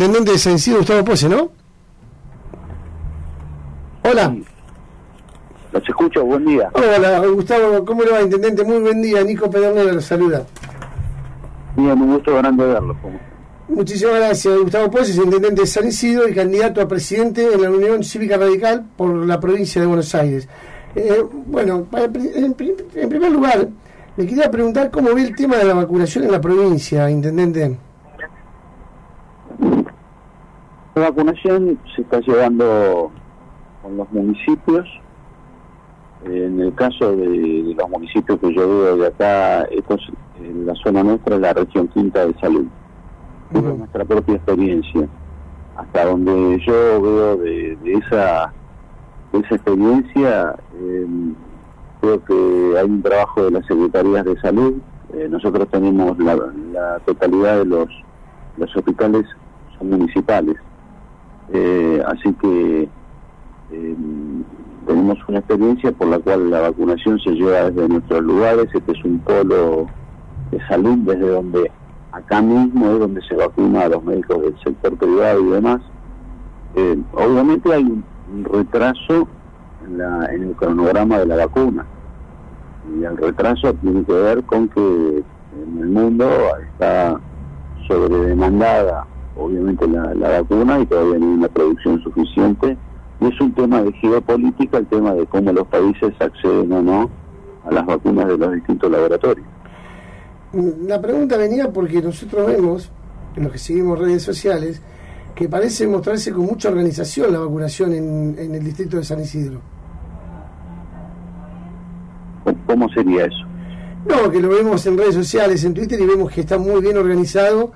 intendente de San Isidro, Gustavo Pose, ¿no? Hola. Los escucho, buen día. Hola, Gustavo, ¿cómo le va, intendente? Muy buen día, Nico Pedernera lo saluda. Bien, un gusto grande verlo. Muchísimas gracias. Gustavo Pose es intendente de San Isidro y candidato a presidente en la Unión Cívica Radical por la provincia de Buenos Aires. Eh, bueno, en, primer lugar, le quería preguntar cómo ve el tema de la vacunación en la provincia, intendente. La vacunación se está llevando con los municipios. En el caso de, los municipios que yo veo de acá, esto es en la zona nuestra, la región quinta de salud. Es nuestra propia experiencia. Hasta donde yo veo de, esa esa experiencia, em, creo que hay un trabajo de las secretarías de salud. Eh, nosotros tenemos la, la totalidad de los, los hospitales son municipales. Eh, así que eh, tenemos una experiencia por la cual la vacunación se lleva desde nuestros lugares, este es un polo de salud desde donde acá mismo es donde se vacuna a los médicos del sector privado y demás. Eh, obviamente hay un, retraso en, la, en el cronograma de la vacuna y el retraso tiene que ver con que en el mundo está sobredemandada obviamente la, la vacuna y todavía no hay una producción suficiente y es un tema de geopolítica el tema de cómo los países acceden o no a las vacunas de los distintos laboratorios. La pregunta venía porque nosotros vemos, en los que seguimos redes sociales, que parece mostrarse con mucha organización la vacunación en, en el distrito de San Isidro. ¿Cómo sería eso? No, que lo vemos en redes sociales, en Twitter, y vemos que está muy bien organizado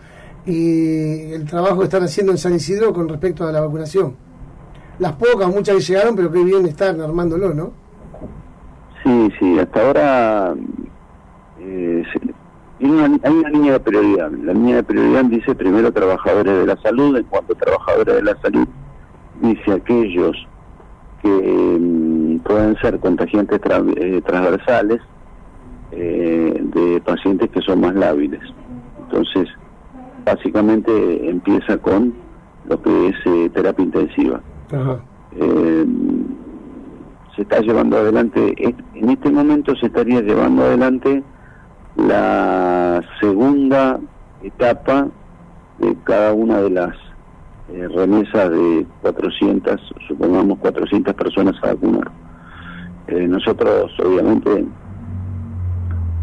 y el trabajo que están haciendo en San Isidro con respecto a la vacunación las pocas, muchas que llegaron, pero qué bien están armándolo, ¿no? Sí, sí, hasta ahora eh, hay, una, línea de prioridad. La línea de prioridad dice primero trabajadores de la salud, en cuanto a trabajadores de la salud, dice aquellos que mm, pueden ser contagiantes eh, transversales eh, de pacientes que son más lábiles. Entonces, básicamente empieza con lo que es terapia intensiva. Eh, se está llevando adelante, en este momento se estaría llevando adelante la segunda etapa de cada una de las eh, remesas de 400, supongamos 400 personas a vacunar. Eh, nosotros obviamente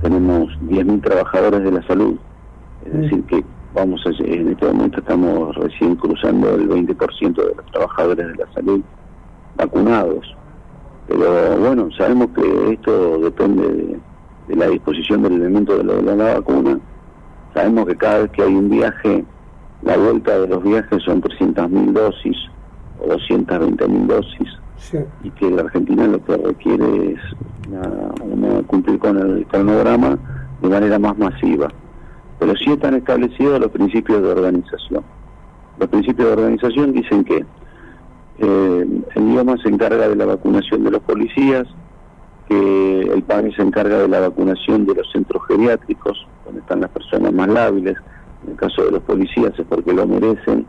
tenemos 10.000 trabajadores de la salud, es decir, que vamos a, en este momento estamos recién cruzando el 20% de los trabajadores de la salud vacunados. Pero bueno, sabemos que esto depende de, la disposición del elemento de, la, vacuna. Sabemos que cada vez que hay un viaje, la vuelta de los viajes son 300.000 dosis o 220.000 dosis. Y que la Argentina lo que requiere es cumplir con el cronograma de manera más masiva pero sí están establecidos los principios de organización. Los principios de organización dicen que eh, el idioma se encarga de la vacunación de los policías, que el PAMI se encarga de la vacunación de los centros geriátricos, donde están las personas más lábiles, en el caso de los policías es porque lo merecen,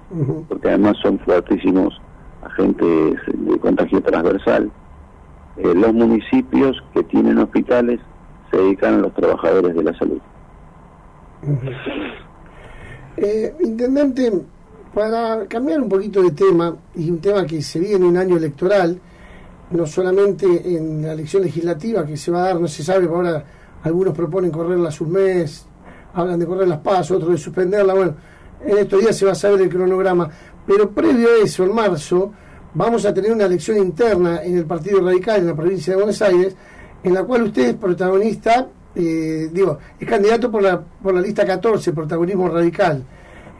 porque además son fuertísimos agentes de contagio transversal. Eh, los municipios que tienen hospitales se dedican a los trabajadores de la salud. Eh, intendente, para cambiar un poquito de tema, y un tema que se viene en un año electoral, no solamente en la elección legislativa que se va a dar, no se sabe, ahora algunos proponen correrla sus mes, hablan de correr las pasos, otros de suspenderla, bueno, en estos días se va a saber el cronograma, pero previo a eso, en marzo, vamos a tener una elección interna en el Partido Radical en la provincia de Buenos Aires, en la cual usted es protagonista eh, digo, es candidato por la, por la lista 14, protagonismo radical.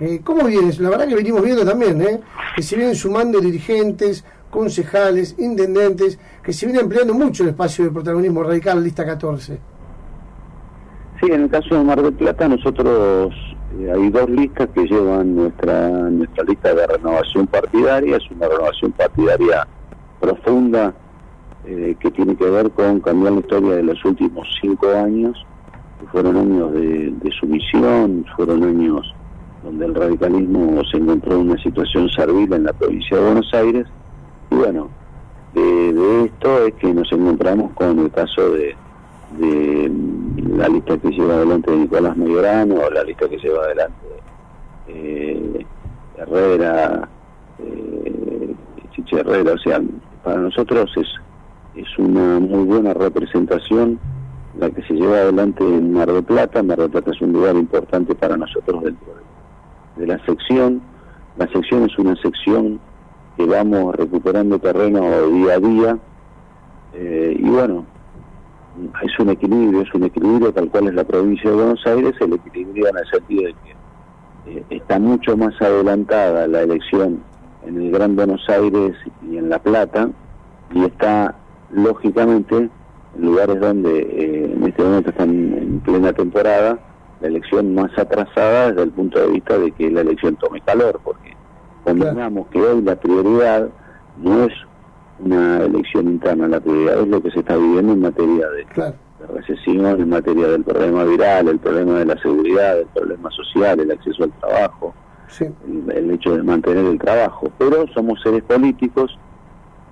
Eh, ¿Cómo viene? La verdad que venimos viendo también, ¿eh? que se vienen sumando dirigentes, concejales, intendentes, que se viene empleando mucho el espacio de protagonismo radical, lista 14. Sí, en el caso de Mar del Plata, nosotros eh, hay dos listas que llevan nuestra, nuestra lista de renovación partidaria, es una renovación partidaria profunda eh, que tiene que ver con cambiar la historia de los últimos cinco años, que fueron años de, sumisión, fueron años donde el radicalismo se encontró en una situación servil en la provincia de Buenos Aires. Y bueno, de, esto es que nos encontramos con el caso de, la lista que lleva adelante de Nicolás Mayorano, o la lista que lleva adelante eh, Herrera, eh, Chiche Herrera, o sea, para nosotros es, es una muy buena representación la que se lleva adelante en Mar del Plata. Mar del Plata es un lugar importante para nosotros dentro de, la sección. La sección es una sección que vamos recuperando terreno día a día. Eh, y bueno, es un equilibrio, es un equilibrio tal cual es la provincia de Buenos Aires, el equilibrio en el sentido de que eh, está mucho más adelantada la elección en el Gran Buenos Aires y en La Plata, y está lógicamente en lugares donde eh, en este momento están en plena temporada, la elección más atrasada desde el punto de vista de que la elección tome calor, porque convenamos que hoy la prioridad no es una elección interna, la prioridad es lo que se está viviendo en materia de, recesión, en materia del problema viral, el problema de la seguridad, el problema social, el acceso al trabajo, el, hecho de mantener el trabajo. Pero somos seres políticos,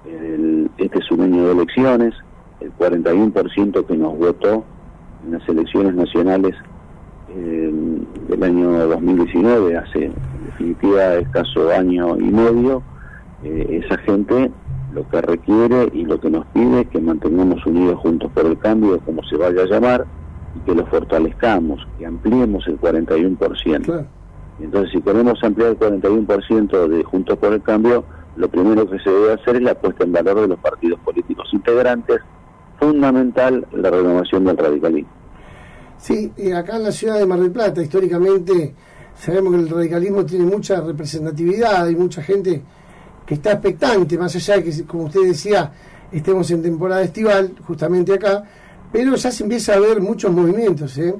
este es un año de elecciones, el 41% que nos votó en las elecciones nacionales eh, del año 2019, hace en definitiva escaso año y medio, eh, esa gente lo que requiere y lo que nos pide es que mantengamos unidos juntos por el cambio, como se vaya a llamar, y que lo fortalezcamos, que ampliemos el 41%. Entonces, si queremos ampliar el 41% de Juntos por el Cambio, lo primero que se debe hacer es la puesta en valor de los partidos políticos integrantes, fundamental la renovación del radicalismo. Sí, acá en la ciudad de Mar del Plata, históricamente, sabemos que el radicalismo tiene mucha representatividad, hay mucha gente que está expectante, más allá de que, como usted decía, estemos en temporada estival, justamente acá, pero ya se empieza a ver muchos movimientos, ¿eh?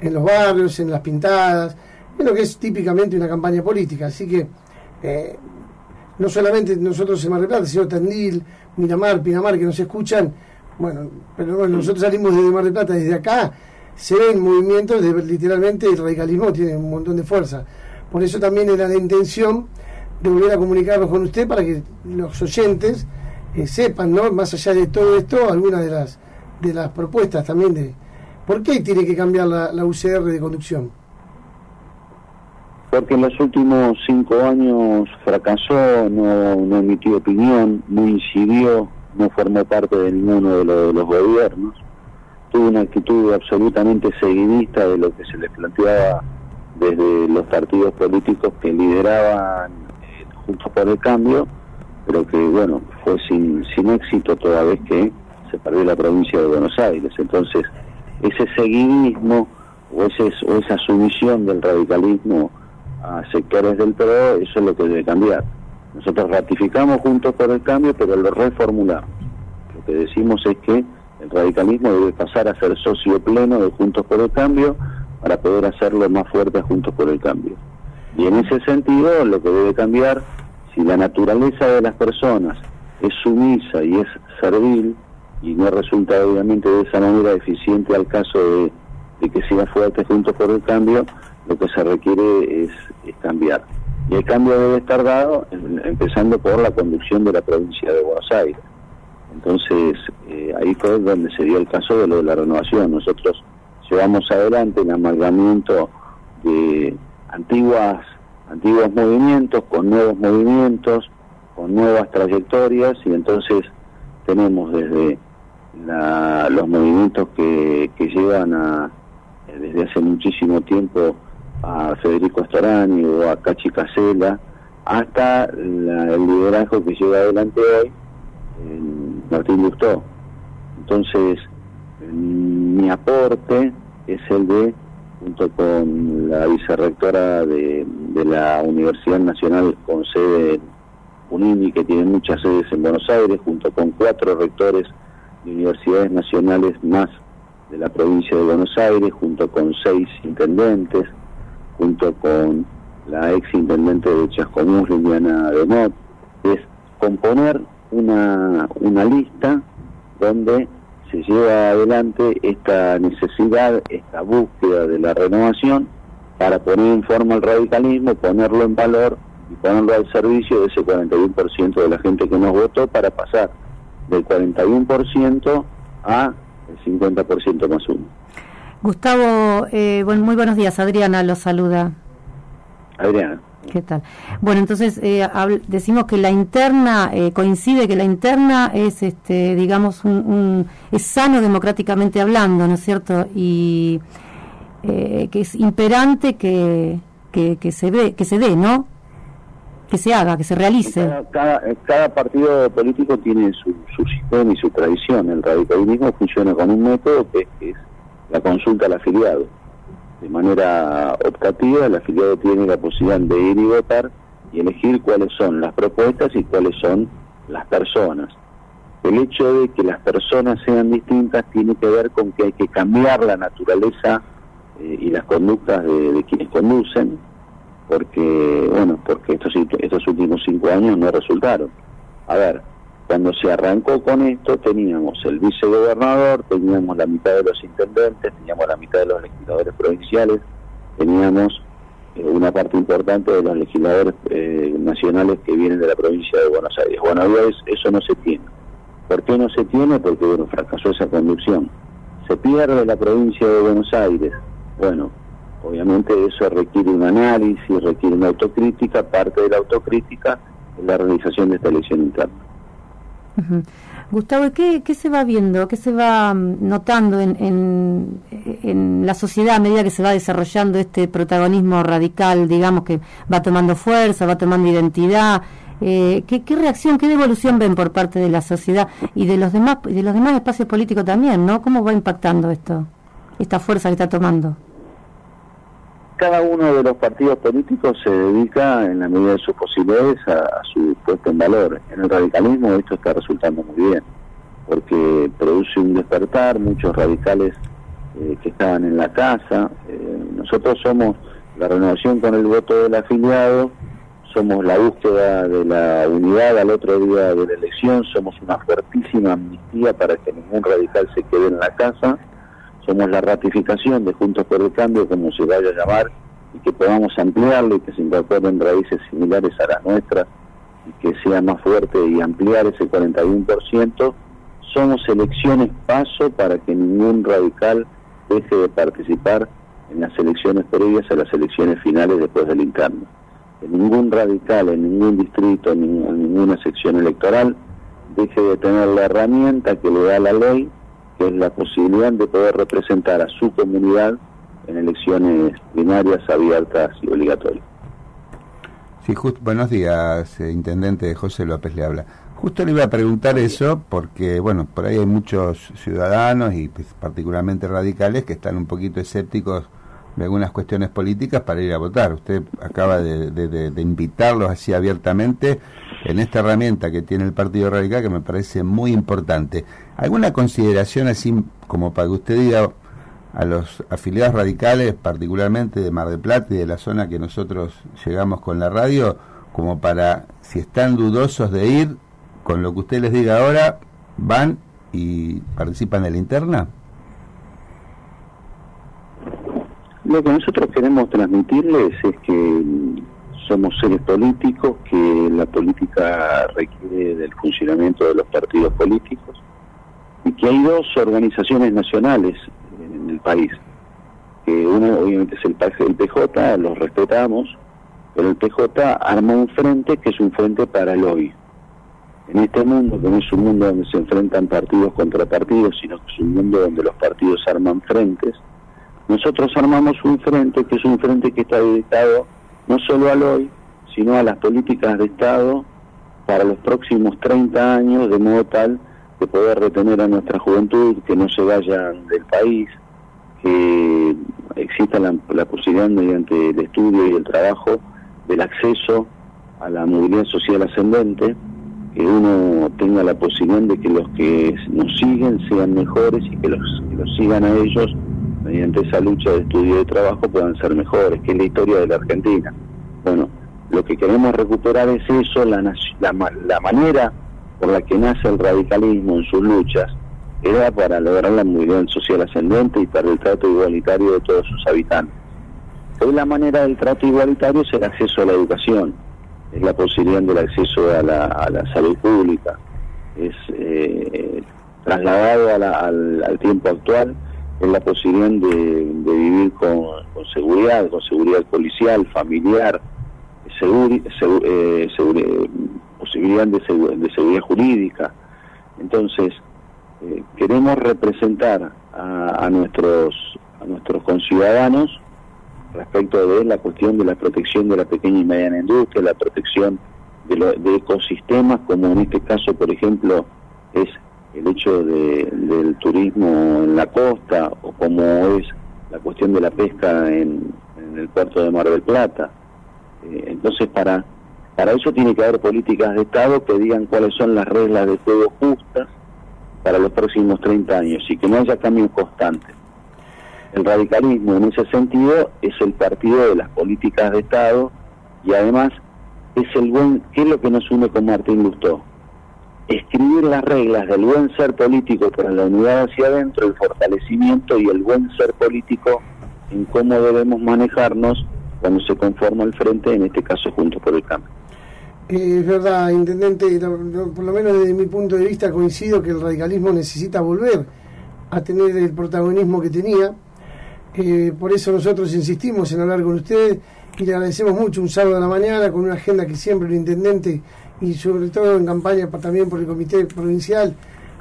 en los barrios, en las pintadas, en lo que es típicamente una campaña política. Así que eh, no solamente nosotros en Mar del Plata, sino Tandil, Miramar, Pinamar, que nos escuchan, bueno, pero bueno, nosotros salimos desde Mar del Plata, desde acá se ven movimientos de literalmente el radicalismo tiene un montón de fuerza. Por eso también era la intención de volver a comunicarnos con usted para que los oyentes eh, sepan, ¿no? Más allá de todo esto, algunas de las de las propuestas también de por qué tiene que cambiar la, la UCR de conducción. Porque en los últimos cinco años fracasó, no, no emitió opinión, no incidió no formó parte de ninguno de, los gobiernos, tuvo una actitud absolutamente seguidista de lo que se le planteaba desde los partidos políticos que lideraban eh, Juntos por el Cambio, pero que bueno, fue sin, sin éxito toda vez que se perdió la provincia de Buenos Aires. Entonces, ese seguidismo o, ese, o esa sumisión del radicalismo a sectores del PRO, eso es lo que debe cambiar. Nosotros ratificamos juntos por el cambio, pero lo reformulamos. Lo que decimos es que el radicalismo debe pasar a ser socio pleno de Juntos por el Cambio para poder hacerlo más fuerte Juntos por el Cambio. Y en ese sentido, lo que debe cambiar, si la naturaleza de las personas es sumisa y es servil, y no resulta obviamente de esa manera eficiente al caso de, que sea fuerte Juntos por el Cambio, lo que se requiere es cambiar. Y el cambio debe estar dado empezando por la conducción de la provincia de Buenos Aires. Entonces, eh, ahí fue donde se dio el caso de lo de la renovación. Nosotros llevamos adelante el amalgamiento de antiguas antiguos movimientos con nuevos movimientos, con nuevas trayectorias y entonces tenemos desde los movimientos que, que llevan a, desde hace muchísimo tiempo a Federico Storani o a Cachi Casela, hasta el liderazgo que lleva adelante hoy Martín Lustó. Entonces, mi aporte es el de, junto con la vicerrectora de, de la Universidad Nacional con sede en UNIMI, que tiene muchas sedes en Buenos Aires, junto con cuatro rectores de universidades nacionales más de la provincia de Buenos Aires, junto con seis intendentes, junto con la ex intendente de Chascomús, Liliana Demot, es componer una, una lista donde se lleva adelante esta necesidad, esta búsqueda de la renovación para poner en forma el radicalismo, ponerlo en valor y ponerlo al servicio de ese 41% de la gente que nos votó para pasar del 41% a el 50% más uno. Gustavo, eh, bueno, muy buenos días. Adriana los saluda. Adriana. ¿Qué tal? Bueno, entonces eh, decimos que la interna eh, coincide que la interna es, este, digamos, un, es sano democráticamente hablando, ¿no es cierto? Y que es imperante que, que, se ve, que se dé, ¿no? Que se haga, que se realice. Cada, cada, partido político tiene su, su, sistema y su tradición. El radicalismo funciona con un método que es la consulta al afiliado. De manera optativa, el afiliado tiene la posibilidad de ir y votar y elegir cuáles son las propuestas y cuáles son las personas. El hecho de que las personas sean distintas tiene que ver con que hay que cambiar la naturaleza eh, y las conductas de, quienes conducen, porque, bueno, porque estos, estos últimos cinco años no resultaron. A ver, cuando se arrancó con esto teníamos el vicegobernador, teníamos la mitad de los intendentes, teníamos la mitad de los legisladores provinciales, teníamos eh, una parte importante de los legisladores eh, nacionales que vienen de la provincia de Buenos Aires. Bueno, eso no se tiene. ¿Por qué no se tiene? Porque bueno, fracasó esa conducción. Se pierde la provincia de Buenos Aires. Bueno, obviamente eso requiere un análisis, requiere una autocrítica, parte de la autocrítica es la realización de esta elección interna. Gustavo, ¿qué, ¿qué, se va viendo, qué se va mm, notando en, en, la sociedad a medida que se va desarrollando este protagonismo radical, digamos, que va tomando fuerza, va tomando identidad? Eh, ¿qué, ¿qué, reacción, qué devolución ven por parte de la sociedad y de los demás, de los demás espacios políticos también, ¿no? ¿Cómo va impactando esto, esta fuerza que está tomando? Cada uno de los partidos políticos se dedica en la medida de sus posibilidades a, su puesto en valor. En el radicalismo esto está resultando muy bien, porque produce un despertar, muchos radicales eh, que estaban en la casa. Eh, nosotros somos la renovación con el voto del afiliado, somos la búsqueda de la unidad al otro día de la elección, somos una fuertísima amnistía para que ningún radical se quede en la casa somos la ratificación de Juntos por el Cambio, como se vaya a llamar, y que podamos ampliarlo y que se incorporen raíces similares a las nuestras y que sea más fuerte y ampliar ese 41%, somos elecciones paso para que ningún radical deje de participar en las elecciones previas a las elecciones finales después del interno. Que ningún radical en ningún distrito, en ninguna sección electoral, deje de tener la herramienta que le da la ley que es la posibilidad de poder representar a su comunidad en elecciones primarias, abiertas y obligatorias. Sí, buenos días, eh, Intendente José López le habla. Justo le iba a preguntar eso porque, bueno, por ahí hay muchos ciudadanos y pues, particularmente radicales que están un poquito escépticos de algunas cuestiones políticas para ir a votar. Usted acaba de, invitarlos así abiertamente en esta herramienta que tiene el Partido Radical que me parece muy importante. ¿Alguna consideración así como para que usted diga a los afiliados radicales, particularmente de Mar del Plata y de la zona que nosotros llegamos con la radio, como para, si están dudosos de ir, con lo que usted les diga ahora, van y participan de la interna? Lo que nosotros queremos transmitirles es que somos seres políticos, que la política requiere del funcionamiento de los partidos políticos y que hay dos organizaciones nacionales en el país. Que uno obviamente es el, el PJ, los respetamos, pero el PJ arma un frente que es un frente para el hoy. En este mundo, que no es un mundo donde se enfrentan partidos contra partidos, sino que es un mundo donde los partidos arman frentes, nosotros armamos un frente que es un frente que está dedicado no solo al hoy, sino a las políticas de Estado para los próximos 30 años, de modo tal de poder retener a nuestra juventud, que no se vayan del país, que exista la, la posibilidad mediante el estudio y el trabajo del acceso a la movilidad social ascendente, que uno tenga la posibilidad de que los que nos siguen sean mejores y que los que los sigan a ellos mediante esa lucha de estudio y de trabajo puedan ser mejores, que es la historia de la Argentina. Bueno, lo que queremos recuperar es eso, la, la, la manera por la que nace el radicalismo en sus luchas, era para lograr la movilidad social ascendente y para el trato igualitario de todos sus habitantes. Hoy la manera del trato igualitario es el acceso a la educación, es la posibilidad del acceso a la, a la salud pública, es eh, trasladado al, tiempo actual, es la posibilidad de, vivir con, seguridad, con seguridad policial, familiar, eh, posibilidad de, seguridad jurídica. Entonces, eh, queremos representar a, nuestros a nuestros conciudadanos respecto de la cuestión de la protección de la pequeña y mediana industria, la protección de, ecosistemas, como en este caso, por ejemplo, es el hecho del turismo en la costa, o como es la cuestión de la pesca en, el puerto de Mar del Plata. Eh, entonces, para, para eso tiene que haber políticas de Estado que digan cuáles son las reglas de juego justas para los próximos 30 años y que no haya cambios constantes. El radicalismo en ese sentido es el partido de las políticas de Estado y además es el buen, ¿qué es lo que nos une con Martín Lustó? Escribir las reglas del buen ser político para la unidad hacia adentro, el fortalecimiento y el buen ser político en cómo debemos manejarnos cuando se conforma el frente, en este caso Juntos por el Cambio. Eh, es verdad, intendente, por lo menos desde mi punto de vista coincido que el radicalismo necesita volver a tener el protagonismo que tenía por eso nosotros insistimos en hablar con usted y le agradecemos mucho un sábado a la mañana con una agenda que siempre el intendente y sobre todo en campaña también por el comité provincial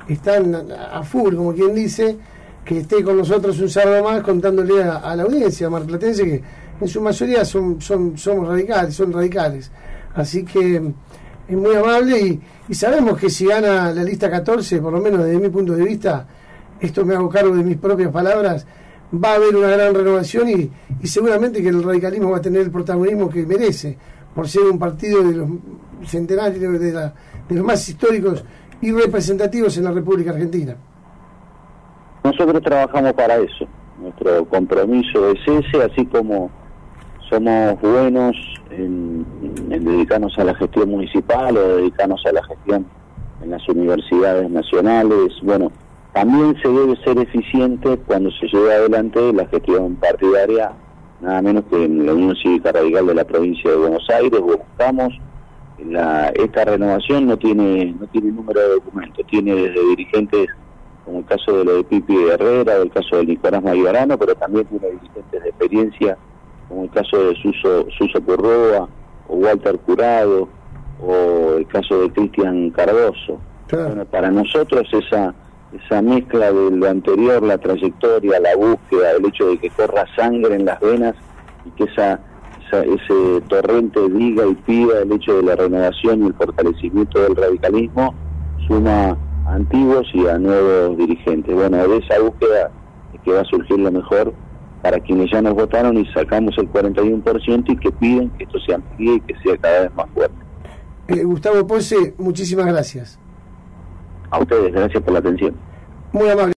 están a, full, como quien dice, que esté con nosotros un sábado más contándole a, la audiencia marplatense que en su mayoría son, son somos radicales, son radicales. Así que es muy amable y, y sabemos que si gana la lista 14, por lo menos desde mi punto de vista, esto me hago cargo de mis propias palabras, va a haber una gran renovación y, seguramente que el radicalismo va a tener el protagonismo que merece por ser un partido de los centenarios, de, de los más históricos y representativos en la República Argentina. Nosotros trabajamos para eso. Nuestro compromiso es ese, así como somos buenos en, en, dedicarnos a la gestión municipal o dedicarnos a la gestión en las universidades nacionales. Bueno, también se debe ser eficiente cuando se lleva adelante la gestión partidaria, nada menos que en la Unión Cívica Radical de la provincia de Buenos Aires. Buscamos la, esta renovación no tiene no tiene número de documentos, tiene desde dirigentes como el caso de lo de Pipi Herrera, del caso de Nicolás Mayorano, pero también tiene dirigentes de experiencia como el caso de Suso, Suso Curroa o Walter Curado o el caso de Cristian Cardoso. Bueno, para nosotros esa esa mezcla de lo anterior, la trayectoria, la búsqueda, el hecho de que corra sangre en las venas y que esa, ese torrente diga y pida el hecho de la renovación y el fortalecimiento del radicalismo, suma a antiguos y a nuevos dirigentes. Bueno, de esa búsqueda es que va a surgir lo mejor para quienes ya nos votaron y sacamos el 41% y que piden que esto se amplíe y que sea cada vez más fuerte. Eh, Gustavo Ponce, muchísimas gracias. A ustedes, gracias por la atención. Muy amable.